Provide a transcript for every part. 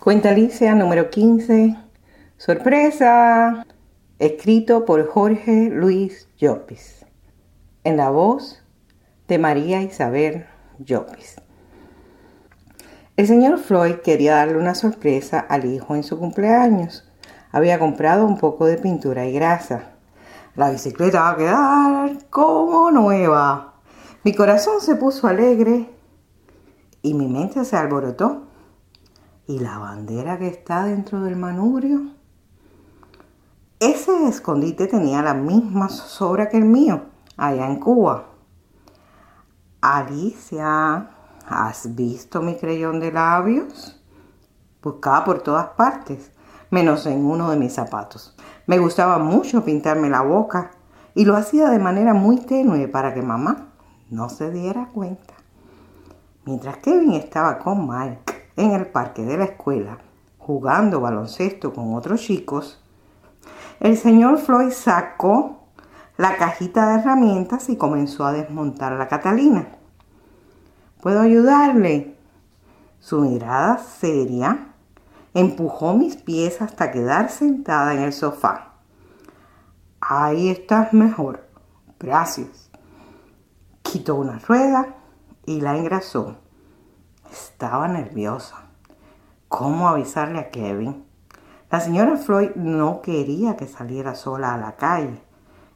Cuenta Alicia número 15. Sorpresa. Escrito por Jorge Luis Llopis. En la voz de María Isabel Llopis. El señor Floyd quería darle una sorpresa al hijo en su cumpleaños. Había comprado un poco de pintura y grasa. La bicicleta va a quedar como nueva. Mi corazón se puso alegre y mi mente se alborotó. ¿Y la bandera que está dentro del manubrio? Ese escondite tenía la misma sobra que el mío, allá en Cuba. Alicia, ¿has visto mi creyón de labios? Buscaba por todas partes, menos en uno de mis zapatos. Me gustaba mucho pintarme la boca y lo hacía de manera muy tenue para que mamá no se diera cuenta. Mientras Kevin estaba con Mike en el parque de la escuela jugando baloncesto con otros chicos, el señor Floyd sacó la cajita de herramientas y comenzó a desmontar la Catalina. ¿Puedo ayudarle? Su mirada seria empujó mis pies hasta quedar sentada en el sofá. Ahí estás mejor. Gracias. Quitó una rueda y la engrasó. Estaba nerviosa. ¿Cómo avisarle a Kevin? La señora Floyd no quería que saliera sola a la calle.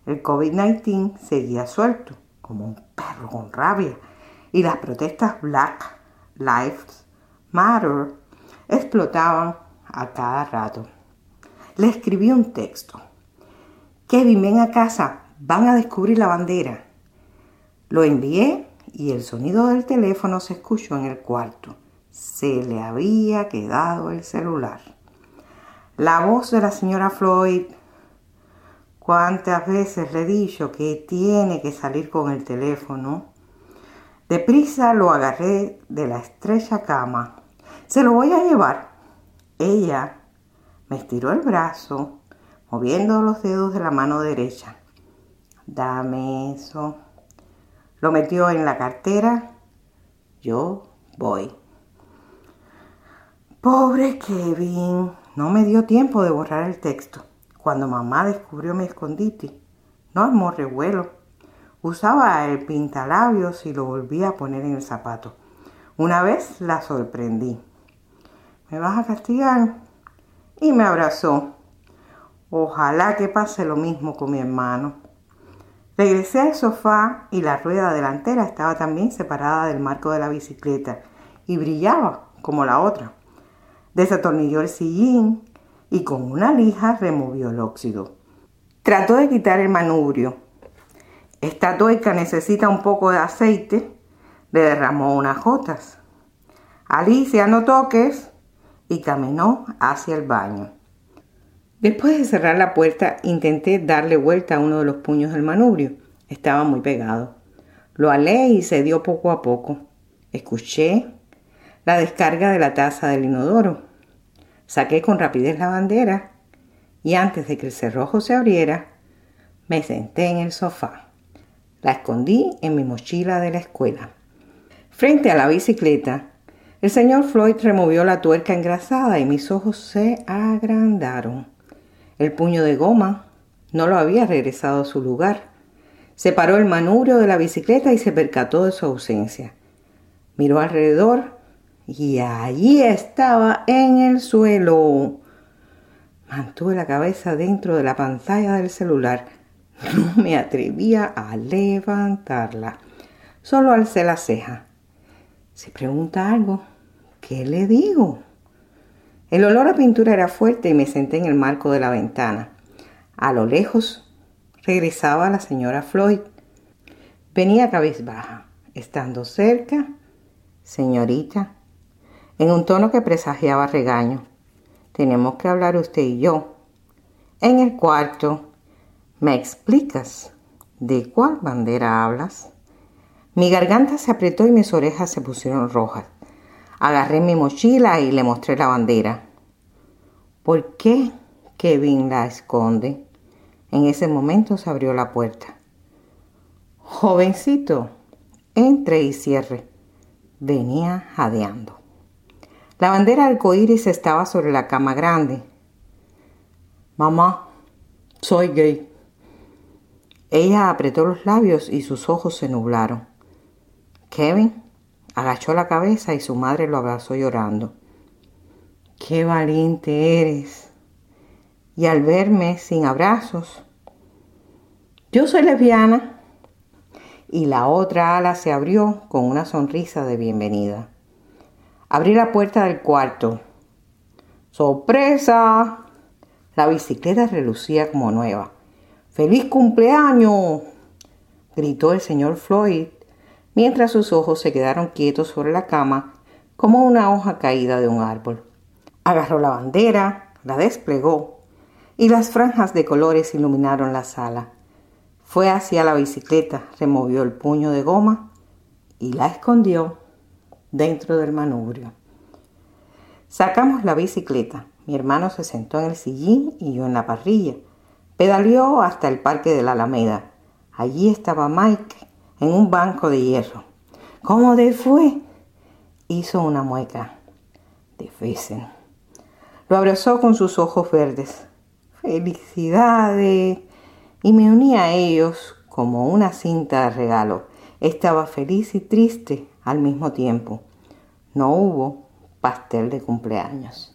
El COVID-19 seguía suelto, como un perro con rabia, y las protestas Black Lives Matter explotaban a cada rato. Le escribí un texto. Kevin, ven a casa, van a descubrir la bandera. Lo envié y el sonido del teléfono se escuchó en el cuarto. Se le había quedado el celular. La voz de la señora Floyd. ¿Cuántas veces le he dicho que tiene que salir con el teléfono? Deprisa lo agarré de la estrecha cama. Se lo voy a llevar. Ella me estiró el brazo, moviendo los dedos de la mano derecha. Dame eso. Lo metió en la cartera. Yo voy. Pobre Kevin, no me dio tiempo de borrar el texto. Cuando mamá descubrió mi escondite, no armó revuelo. Usaba el pintalabios y lo volvía a poner en el zapato. Una vez la sorprendí. ¿Me vas a castigar? Y me abrazó. Ojalá que pase lo mismo con mi hermano. Regresé al sofá y la rueda delantera estaba también separada del marco de la bicicleta y brillaba como la otra. Desatornilló el sillín y con una lija removió el óxido. Trató de quitar el manubrio. Esta tuerca necesita un poco de aceite. Le derramó unas gotas. Alicia, no toques. Y caminó hacia el baño. Después de cerrar la puerta, intenté darle vuelta a uno de los puños del manubrio. Estaba muy pegado. Lo alé y se dio poco a poco. Escuché la descarga de la taza del inodoro. Saqué con rapidez la bandera y antes de que el cerrojo se abriera, me senté en el sofá. La escondí en mi mochila de la escuela. Frente a la bicicleta, el señor Floyd removió la tuerca engrasada y mis ojos se agrandaron. El puño de goma no lo había regresado a su lugar. Separó el manubrio de la bicicleta y se percató de su ausencia. Miró alrededor y allí estaba en el suelo. Mantuve la cabeza dentro de la pantalla del celular. No me atrevía a levantarla. Solo alcé la ceja. Si pregunta algo, ¿qué le digo? El olor a pintura era fuerte y me senté en el marco de la ventana. A lo lejos regresaba la señora Floyd. Venía cabizbaja. Estando cerca, señorita, en un tono que presagiaba regaño. Tenemos que hablar usted y yo. En el cuarto, ¿me explicas de cuál bandera hablas? Mi garganta se apretó y mis orejas se pusieron rojas. Agarré mi mochila y le mostré la bandera. ¿Por qué Kevin la esconde? En ese momento se abrió la puerta. Jovencito, entre y cierre. Venía jadeando. La bandera arcoíris estaba sobre la cama grande. Mamá, soy gay. Ella apretó los labios y sus ojos se nublaron. Kevin agachó la cabeza y su madre lo abrazó llorando. Qué valiente eres. Y al verme sin abrazos, yo soy lesbiana. Y la otra ala se abrió con una sonrisa de bienvenida. Abrí la puerta del cuarto. ¡Sorpresa! La bicicleta relucía como nueva. ¡Feliz cumpleaños! gritó el señor Floyd mientras sus ojos se quedaron quietos sobre la cama como una hoja caída de un árbol. Agarró la bandera, la desplegó y las franjas de colores iluminaron la sala. Fue hacia la bicicleta, removió el puño de goma y la escondió dentro del manubrio. Sacamos la bicicleta. Mi hermano se sentó en el sillín y yo en la parrilla. Pedaleó hasta el parque de la Alameda. Allí estaba Mike en un banco de hierro. ¿Cómo te fue? Hizo una mueca. Fesen. Lo abrazó con sus ojos verdes. Felicidades. Y me uní a ellos como una cinta de regalo. Estaba feliz y triste al mismo tiempo. No hubo pastel de cumpleaños.